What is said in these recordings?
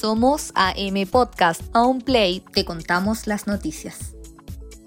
Somos AM Podcast. Un play te contamos las noticias.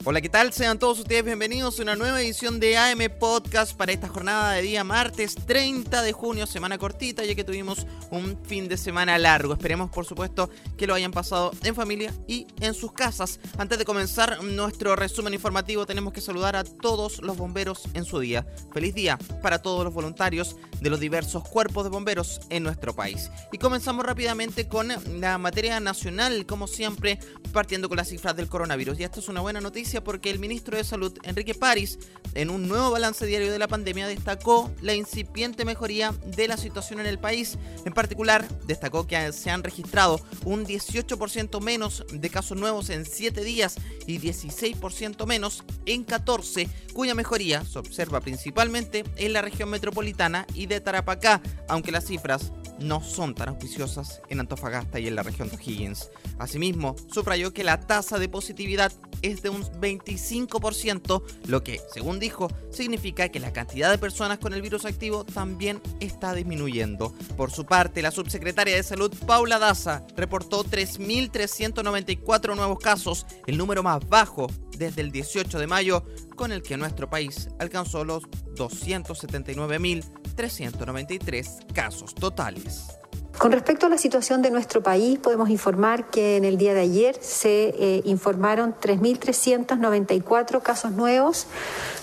Hola, ¿qué tal? Sean todos ustedes bienvenidos a una nueva edición de AM Podcast para esta jornada de día martes 30 de junio, semana cortita, ya que tuvimos un fin de semana largo. Esperemos, por supuesto, que lo hayan pasado en familia y en sus casas. Antes de comenzar nuestro resumen informativo, tenemos que saludar a todos los bomberos en su día. Feliz día para todos los voluntarios de los diversos cuerpos de bomberos en nuestro país. Y comenzamos rápidamente con la materia nacional, como siempre, partiendo con las cifras del coronavirus. Y esto es una buena noticia porque el ministro de Salud, Enrique París, en un nuevo balance diario de la pandemia, destacó la incipiente mejoría de la situación en el país. En particular, destacó que se han registrado un 18% menos de casos nuevos en 7 días y 16% menos en 14, cuya mejoría se observa principalmente en la región metropolitana y de Tarapacá, aunque las cifras no son tan auspiciosas en Antofagasta y en la región de O'Higgins. Asimismo, subrayó que la tasa de positividad es de un 25%, lo que, según dijo, significa que la cantidad de personas con el virus activo también está disminuyendo. Por su parte, la subsecretaria de Salud, Paula Daza, reportó 3.394 nuevos casos, el número más bajo desde el 18 de mayo, con el que nuestro país alcanzó los 279.393 casos totales. Con respecto a la situación de nuestro país, podemos informar que en el día de ayer se eh, informaron 3.394 casos nuevos,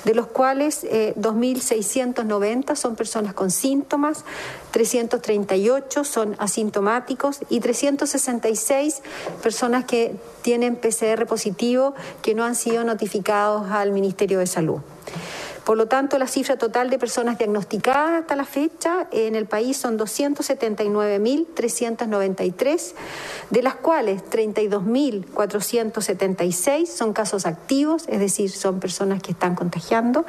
de los cuales 2.690 eh, son personas con síntomas, 338 son asintomáticos y 366 personas que tienen PCR positivo que no han sido notificados al Ministerio de Salud. Por lo tanto, la cifra total de personas diagnosticadas hasta la fecha en el país son 279.393, de las cuales 32.476 son casos activos, es decir, son personas que están contagiando,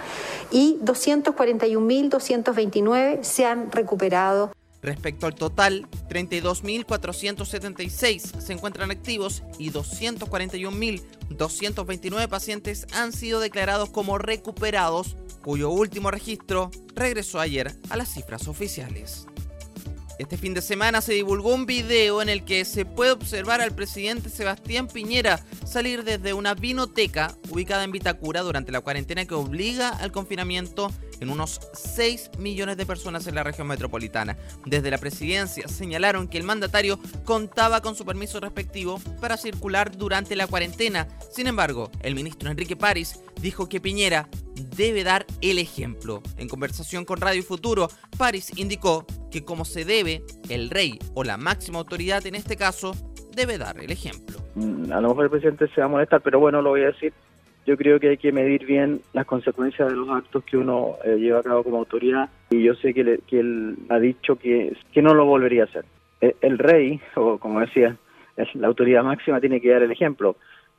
y 241.229 se han recuperado. Respecto al total, 32.476 se encuentran activos y 241.229 pacientes han sido declarados como recuperados cuyo último registro regresó ayer a las cifras oficiales. Este fin de semana se divulgó un video en el que se puede observar al presidente Sebastián Piñera salir desde una vinoteca ubicada en Vitacura durante la cuarentena que obliga al confinamiento en unos 6 millones de personas en la región metropolitana. Desde la presidencia señalaron que el mandatario contaba con su permiso respectivo para circular durante la cuarentena. Sin embargo, el ministro Enrique París dijo que Piñera debe dar el ejemplo. En conversación con Radio Futuro, París indicó que como se debe, el rey o la máxima autoridad en este caso debe dar el ejemplo. Mm, a lo mejor el presidente se va a molestar, pero bueno, lo voy a decir. Yo creo que hay que medir bien las consecuencias de los actos que uno eh, lleva a cabo como autoridad y yo sé que, él ha dicho que, que no lo volvería a hacer. E, el, rey, o como decía, la autoridad máxima tiene que dar el ejemplo.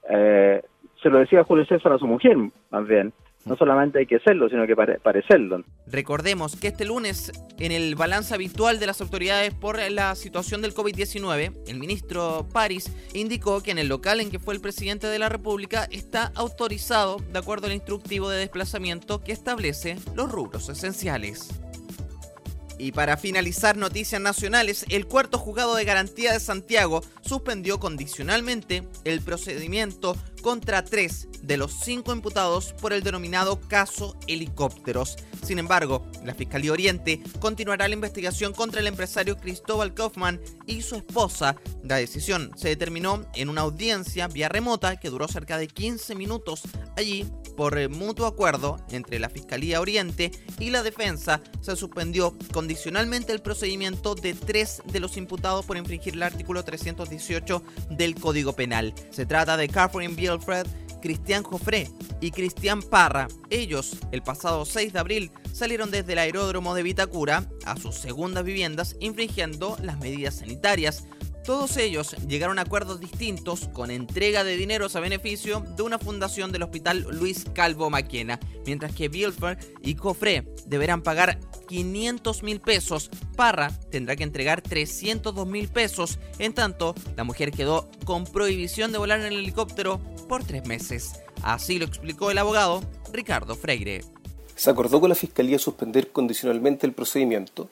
Eh, se lo decía Julio César a su mujer, más bien no solamente hay que serlo, sino que parecerlo. Recordemos que este lunes, en el balance habitual de las autoridades por la situación del COVID-19, el ministro París indicó que en el local en que fue el presidente de la República está autorizado de acuerdo al instructivo de desplazamiento que establece los rubros esenciales. Y para finalizar noticias nacionales, el cuarto juzgado de garantía de Santiago suspendió condicionalmente el procedimiento contra tres de los cinco imputados por el denominado caso helicópteros. Sin embargo, la Fiscalía Oriente continuará la investigación contra el empresario Cristóbal Kaufman y su esposa. La decisión se determinó en una audiencia vía remota que duró cerca de 15 minutos. Allí, por mutuo acuerdo entre la Fiscalía Oriente y la defensa, se suspendió condicionalmente el procedimiento de tres de los imputados por infringir el artículo 318 del Código Penal. Se trata de Catherine Bielfred, Cristian Joffre y Cristian Parra. Ellos, el pasado 6 de abril, salieron desde el aeródromo de Vitacura a sus segundas viviendas infringiendo las medidas sanitarias. Todos ellos llegaron a acuerdos distintos con entrega de dineros a beneficio de una fundación del Hospital Luis Calvo Maquena, mientras que Bielfer y Cofré deberán pagar 500 mil pesos. Parra tendrá que entregar 302 mil pesos. En tanto, la mujer quedó con prohibición de volar en el helicóptero por tres meses. Así lo explicó el abogado Ricardo Freire. Se acordó con la Fiscalía suspender condicionalmente el procedimiento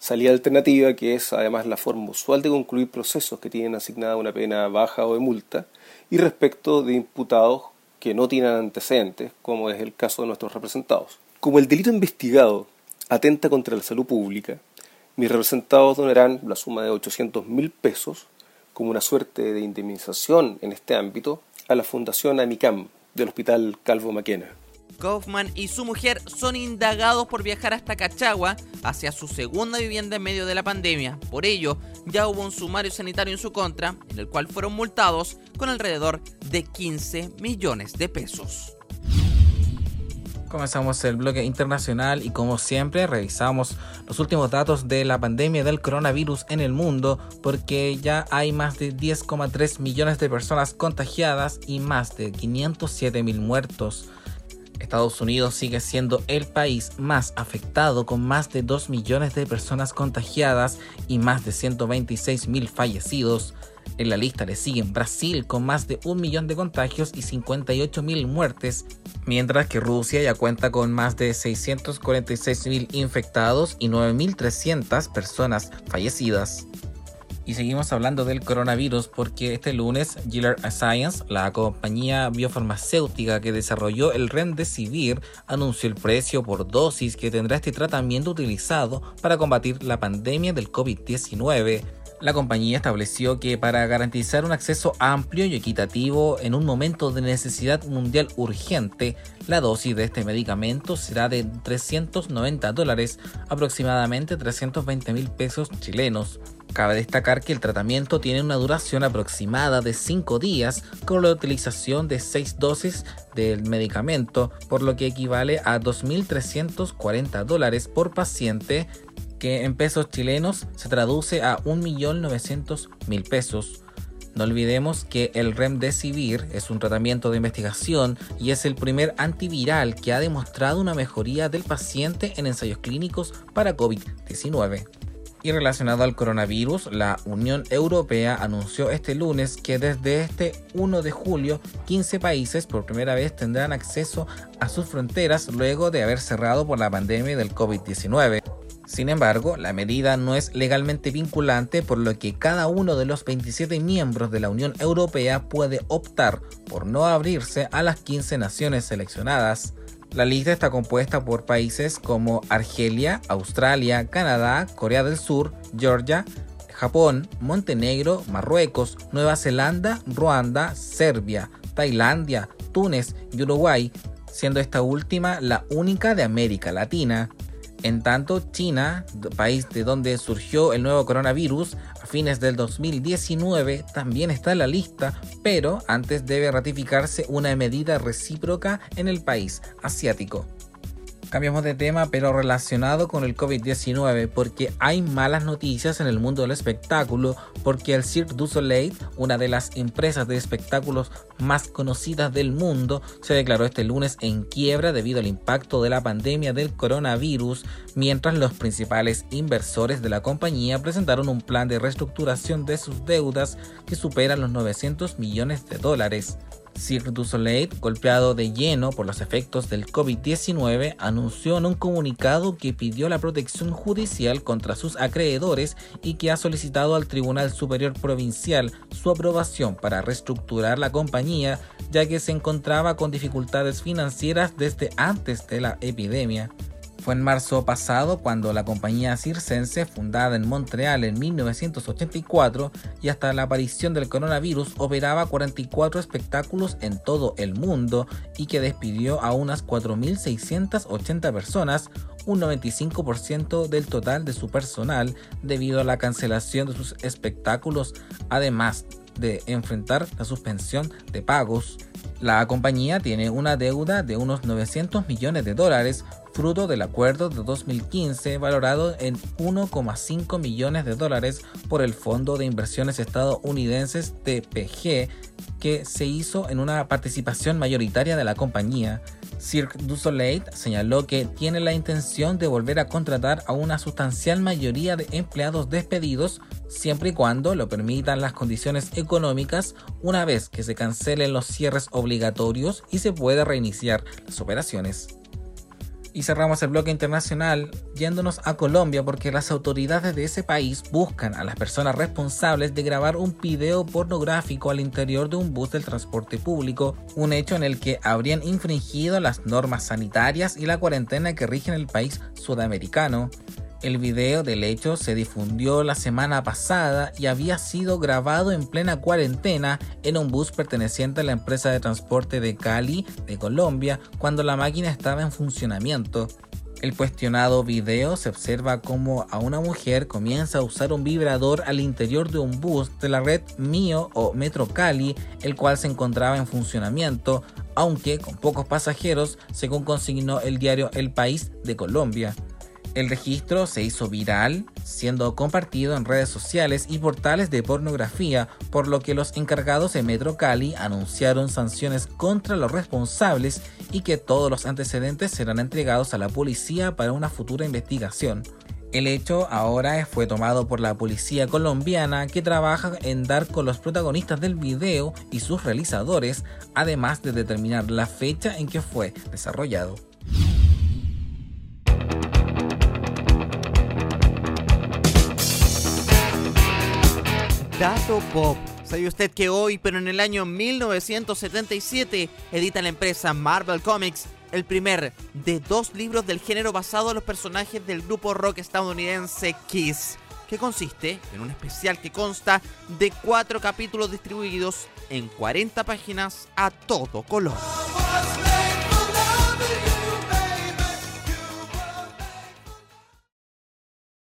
salida alternativa, que es además la forma usual de concluir procesos que tienen asignada una pena baja o de multa, y respecto de imputados que no tienen antecedentes, como es el caso de nuestros representados. Como el delito investigado atenta contra la salud pública, mis representados donarán la suma de 800 mil pesos como una suerte de indemnización en este ámbito a la Fundación Amicam del Hospital Calvo Maquena. Kaufman y su mujer son indagados por viajar hasta Cachagua hacia su segunda vivienda en medio de la pandemia. Por ello, ya hubo un sumario sanitario en su contra, en el cual fueron multados con alrededor de 15 millones de pesos. Comenzamos el bloque internacional y como siempre revisamos los últimos datos de la pandemia del coronavirus en el mundo porque ya hay más de 10,3 millones de personas contagiadas y más de 507 mil muertos. Estados Unidos sigue siendo el país más afectado con más de 2 millones de personas contagiadas y más de 126 mil fallecidos. En la lista le siguen Brasil con más de un millón de contagios y 58 mil muertes, mientras que Rusia ya cuenta con más de 646 mil infectados y 9.300 personas fallecidas. Y seguimos hablando del coronavirus porque este lunes Gilead Science, la compañía biofarmacéutica que desarrolló el Remdesivir, anunció el precio por dosis que tendrá este tratamiento utilizado para combatir la pandemia del COVID-19 la compañía estableció que para garantizar un acceso amplio y equitativo en un momento de necesidad mundial urgente, la dosis de este medicamento será de 390 dólares, aproximadamente 320 mil pesos chilenos. Cabe destacar que el tratamiento tiene una duración aproximada de 5 días con la utilización de 6 dosis del medicamento, por lo que equivale a 2.340 dólares por paciente que en pesos chilenos se traduce a 1.900.000 pesos. No olvidemos que el Remdesivir es un tratamiento de investigación y es el primer antiviral que ha demostrado una mejoría del paciente en ensayos clínicos para COVID-19. Y relacionado al coronavirus, la Unión Europea anunció este lunes que desde este 1 de julio 15 países por primera vez tendrán acceso a sus fronteras luego de haber cerrado por la pandemia del COVID-19. Sin embargo, la medida no es legalmente vinculante, por lo que cada uno de los 27 miembros de la Unión Europea puede optar por no abrirse a las 15 naciones seleccionadas. La lista está compuesta por países como Argelia, Australia, Canadá, Corea del Sur, Georgia, Japón, Montenegro, Marruecos, Nueva Zelanda, Ruanda, Serbia, Tailandia, Túnez y Uruguay, siendo esta última la única de América Latina. En tanto, China, país de donde surgió el nuevo coronavirus a fines del 2019, también está en la lista, pero antes debe ratificarse una medida recíproca en el país asiático. Cambiamos de tema, pero relacionado con el COVID-19, porque hay malas noticias en el mundo del espectáculo, porque el Cirque du Soleil, una de las empresas de espectáculos más conocidas del mundo, se declaró este lunes en quiebra debido al impacto de la pandemia del coronavirus, mientras los principales inversores de la compañía presentaron un plan de reestructuración de sus deudas que superan los 900 millones de dólares. Cirque du Soleil, golpeado de lleno por los efectos del COVID-19, anunció en un comunicado que pidió la protección judicial contra sus acreedores y que ha solicitado al Tribunal Superior Provincial su aprobación para reestructurar la compañía, ya que se encontraba con dificultades financieras desde antes de la epidemia. Fue en marzo pasado cuando la compañía circense, fundada en Montreal en 1984 y hasta la aparición del coronavirus, operaba 44 espectáculos en todo el mundo y que despidió a unas 4.680 personas, un 95% del total de su personal, debido a la cancelación de sus espectáculos, además de enfrentar la suspensión de pagos. La compañía tiene una deuda de unos 900 millones de dólares, fruto del acuerdo de 2015 valorado en 1,5 millones de dólares por el Fondo de Inversiones Estadounidenses TPG, que se hizo en una participación mayoritaria de la compañía. Cirque du Soleil señaló que tiene la intención de volver a contratar a una sustancial mayoría de empleados despedidos siempre y cuando lo permitan las condiciones económicas una vez que se cancelen los cierres obligatorios y se pueda reiniciar las operaciones. Y cerramos el bloque internacional yéndonos a Colombia porque las autoridades de ese país buscan a las personas responsables de grabar un video pornográfico al interior de un bus del transporte público, un hecho en el que habrían infringido las normas sanitarias y la cuarentena que rigen el país sudamericano. El video del hecho se difundió la semana pasada y había sido grabado en plena cuarentena en un bus perteneciente a la empresa de transporte de Cali, de Colombia, cuando la máquina estaba en funcionamiento. El cuestionado video se observa como a una mujer comienza a usar un vibrador al interior de un bus de la red Mio o Metro Cali, el cual se encontraba en funcionamiento, aunque con pocos pasajeros, según consignó el diario El País de Colombia. El registro se hizo viral, siendo compartido en redes sociales y portales de pornografía, por lo que los encargados de Metro Cali anunciaron sanciones contra los responsables y que todos los antecedentes serán entregados a la policía para una futura investigación. El hecho ahora fue tomado por la policía colombiana que trabaja en dar con los protagonistas del video y sus realizadores, además de determinar la fecha en que fue desarrollado. Dato Pop. ¿Sabe usted que hoy, pero en el año 1977, edita la empresa Marvel Comics el primer de dos libros del género basado en los personajes del grupo rock estadounidense Kiss, que consiste en un especial que consta de cuatro capítulos distribuidos en 40 páginas a todo color.